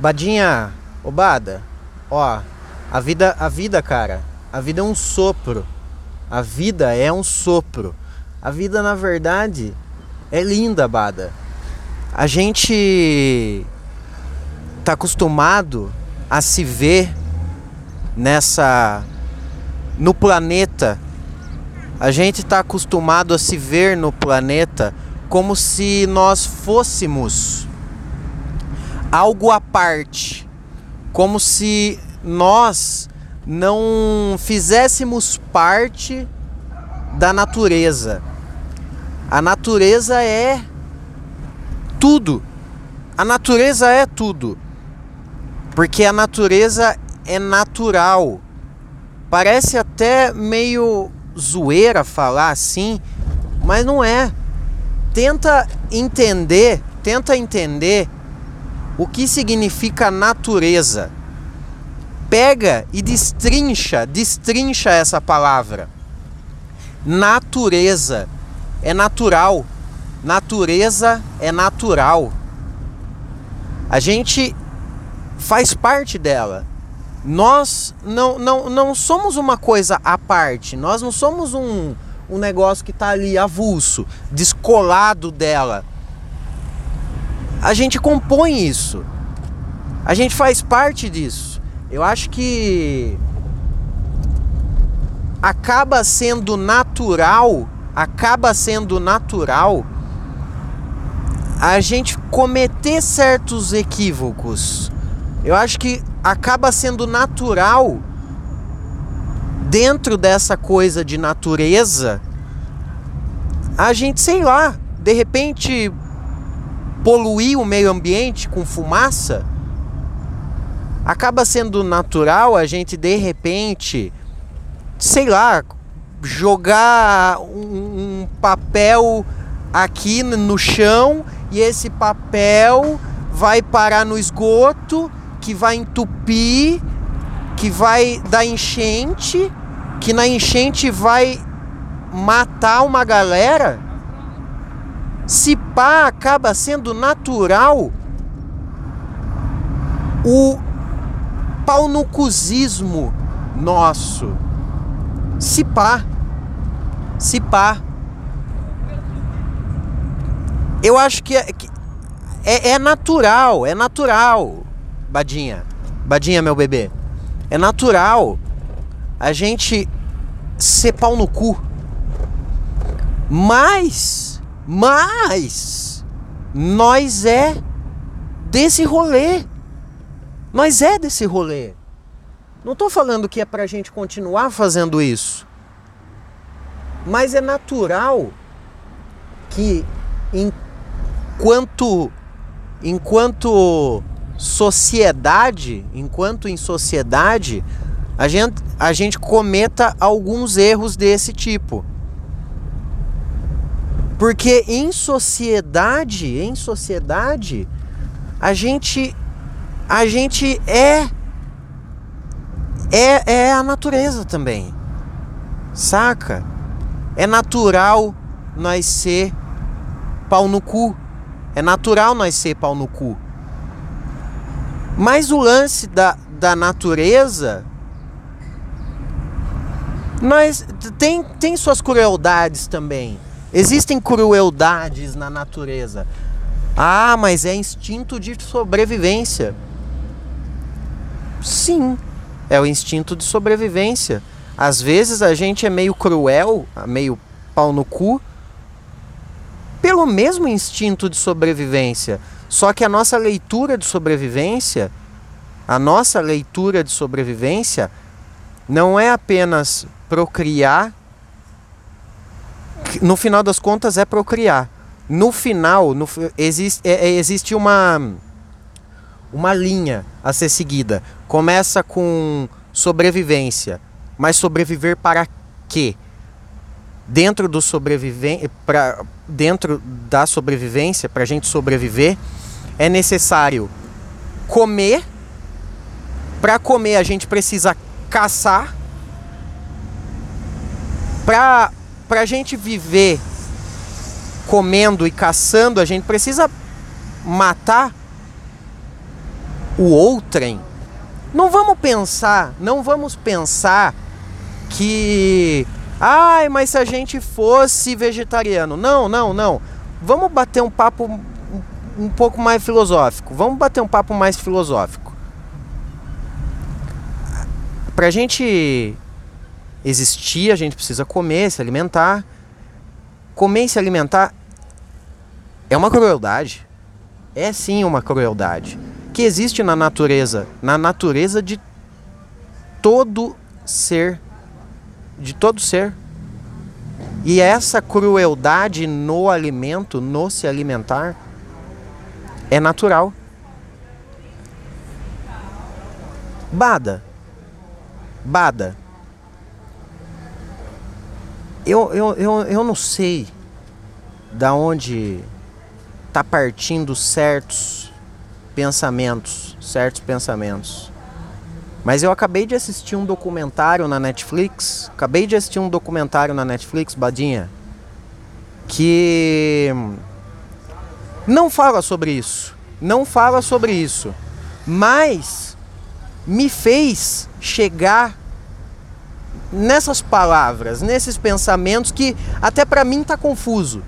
Badinha, Obada, ó, a vida, a vida, cara, a vida é um sopro. A vida é um sopro. A vida, na verdade, é linda, Bada. A gente tá acostumado a se ver nessa no planeta. A gente está acostumado a se ver no planeta como se nós fôssemos algo à parte, como se nós não fizéssemos parte da natureza. A natureza é tudo. A natureza é tudo. Porque a natureza é natural. Parece até meio zoeira falar assim, mas não é. Tenta entender, tenta entender o que significa natureza. Pega e destrincha, destrincha essa palavra. Natureza é natural. Natureza é natural. A gente faz parte dela. Nós não, não, não somos uma coisa à parte, nós não somos um, um negócio que está ali avulso, descolado dela. A gente compõe isso, a gente faz parte disso. Eu acho que acaba sendo natural, acaba sendo natural a gente cometer certos equívocos. Eu acho que acaba sendo natural dentro dessa coisa de natureza a gente, sei lá, de repente poluir o meio ambiente com fumaça. Acaba sendo natural a gente de repente, sei lá, jogar um, um papel aqui no chão e esse papel vai parar no esgoto que vai entupir, que vai dar enchente, que na enchente vai matar uma galera, se pá acaba sendo natural o pau no cuzismo nosso. Se pá. Se pá. Eu acho que é, é, é natural, é natural. Badinha, Badinha, meu bebê, é natural a gente ser pau no cu. Mas, mas, nós é desse rolê. Nós é desse rolê. Não estou falando que é para a gente continuar fazendo isso. Mas é natural que enquanto enquanto sociedade, enquanto em sociedade, a gente, a gente cometa alguns erros desse tipo. Porque em sociedade, em sociedade, a gente a gente é é, é a natureza também. Saca? É natural nós ser pau no cu. É natural nós ser pau no cu. Mas o lance da, da natureza nós tem, tem suas crueldades também. Existem crueldades na natureza. Ah, mas é instinto de sobrevivência. Sim, é o instinto de sobrevivência. Às vezes a gente é meio cruel, meio pau no cu, pelo mesmo instinto de sobrevivência. Só que a nossa leitura de sobrevivência, a nossa leitura de sobrevivência não é apenas procriar, no final das contas é procriar. No final, no, existe, é, é, existe uma, uma linha a ser seguida. Começa com sobrevivência, mas sobreviver para quê? Dentro do sobreviver, dentro da sobrevivência, para a gente sobreviver, é necessário comer. Para comer, a gente precisa caçar. Para a gente viver comendo e caçando, a gente precisa matar o outrem, não vamos pensar, não vamos pensar que ai, mas se a gente fosse vegetariano. Não, não, não. Vamos bater um papo um pouco mais filosófico. Vamos bater um papo mais filosófico. Pra gente existir, a gente precisa comer, se alimentar. Comer e se alimentar é uma crueldade. É sim uma crueldade que existe na natureza, na natureza de todo ser, de todo ser. E essa crueldade no alimento, no se alimentar, é natural. Bada. Bada. Eu, eu, eu, eu não sei da onde tá partindo certos pensamentos, certos pensamentos. Mas eu acabei de assistir um documentário na Netflix, acabei de assistir um documentário na Netflix, Badinha, que não fala sobre isso, não fala sobre isso, mas me fez chegar nessas palavras, nesses pensamentos que até para mim tá confuso.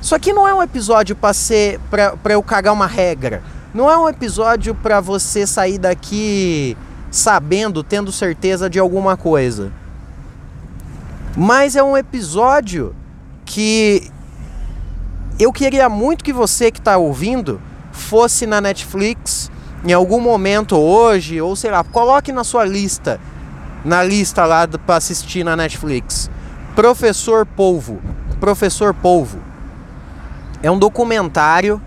Isso aqui não é um episódio para ser para eu cagar uma regra. Não é um episódio para você sair daqui sabendo, tendo certeza de alguma coisa. Mas é um episódio que eu queria muito que você que está ouvindo fosse na Netflix em algum momento hoje, ou sei lá, coloque na sua lista, na lista lá para assistir na Netflix. Professor Polvo. Professor Polvo. É um documentário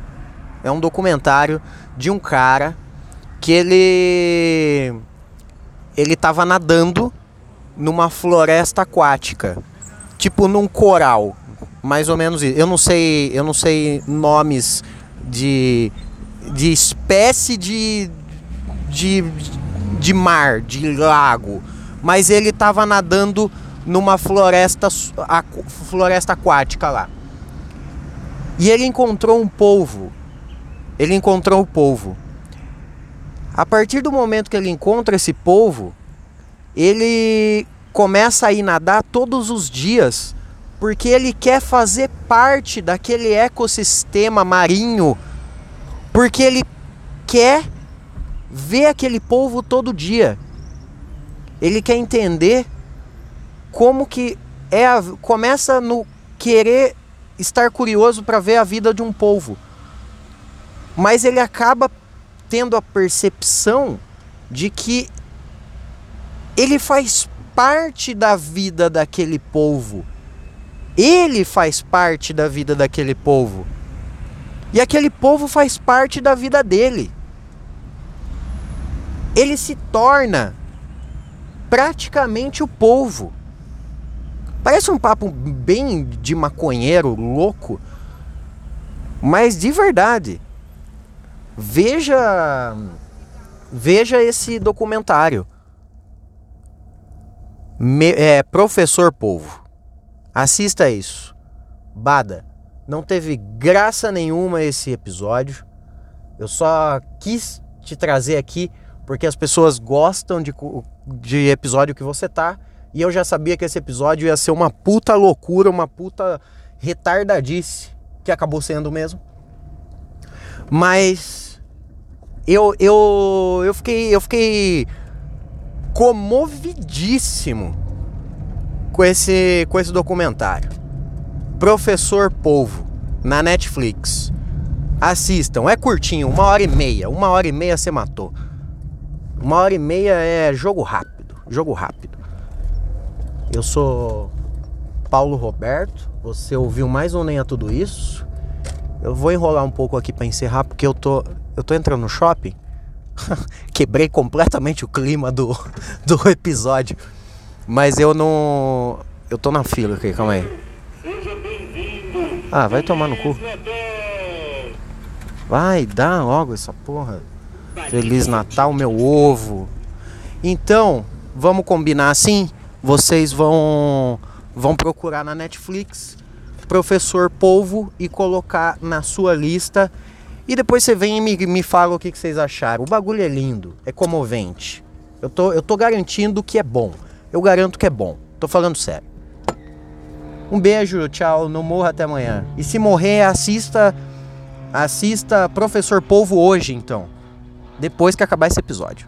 é um documentário de um cara que ele ele tava nadando numa floresta aquática, tipo num coral, mais ou menos isso. Eu não sei, eu não sei nomes de de espécie de de de mar, de lago, mas ele tava nadando numa floresta floresta aquática lá. E ele encontrou um polvo ele encontrou o polvo. A partir do momento que ele encontra esse polvo, ele começa a ir nadar todos os dias, porque ele quer fazer parte daquele ecossistema marinho, porque ele quer ver aquele polvo todo dia. Ele quer entender como que é a, começa no querer estar curioso para ver a vida de um polvo mas ele acaba tendo a percepção de que ele faz parte da vida daquele povo. Ele faz parte da vida daquele povo. E aquele povo faz parte da vida dele. Ele se torna praticamente o povo. Parece um papo bem de maconheiro louco, mas de verdade. Veja veja esse documentário. Me, é, Professor Povo. Assista isso. Bada. Não teve graça nenhuma esse episódio. Eu só quis te trazer aqui porque as pessoas gostam de, de episódio que você tá. E eu já sabia que esse episódio ia ser uma puta loucura, uma puta retardadice, que acabou sendo mesmo. Mas eu, eu, eu fiquei, eu fiquei comovidíssimo com esse, com esse documentário. Professor Polvo, na Netflix. Assistam, é curtinho, uma hora e meia. Uma hora e meia você matou. Uma hora e meia é jogo rápido, jogo rápido. Eu sou Paulo Roberto. Você ouviu mais ou nem a tudo isso? Eu vou enrolar um pouco aqui para encerrar porque eu tô eu tô entrando no shopping. Quebrei completamente o clima do, do episódio. Mas eu não. Eu tô na fila aqui, calma aí. Ah, vai tomar no cu. Vai, dá logo essa porra. Feliz Natal, meu ovo. Então, vamos combinar assim? Vocês vão vão procurar na Netflix Professor Polvo e colocar na sua lista E depois você vem e me, me fala o que, que vocês acharam. O bagulho é lindo, é comovente. Eu tô, eu tô garantindo que é bom. Eu garanto que é bom. Tô falando sério. Um beijo, tchau. Não morra até amanhã. E se morrer, assista. Assista Professor Polvo hoje, então. Depois que acabar esse episódio.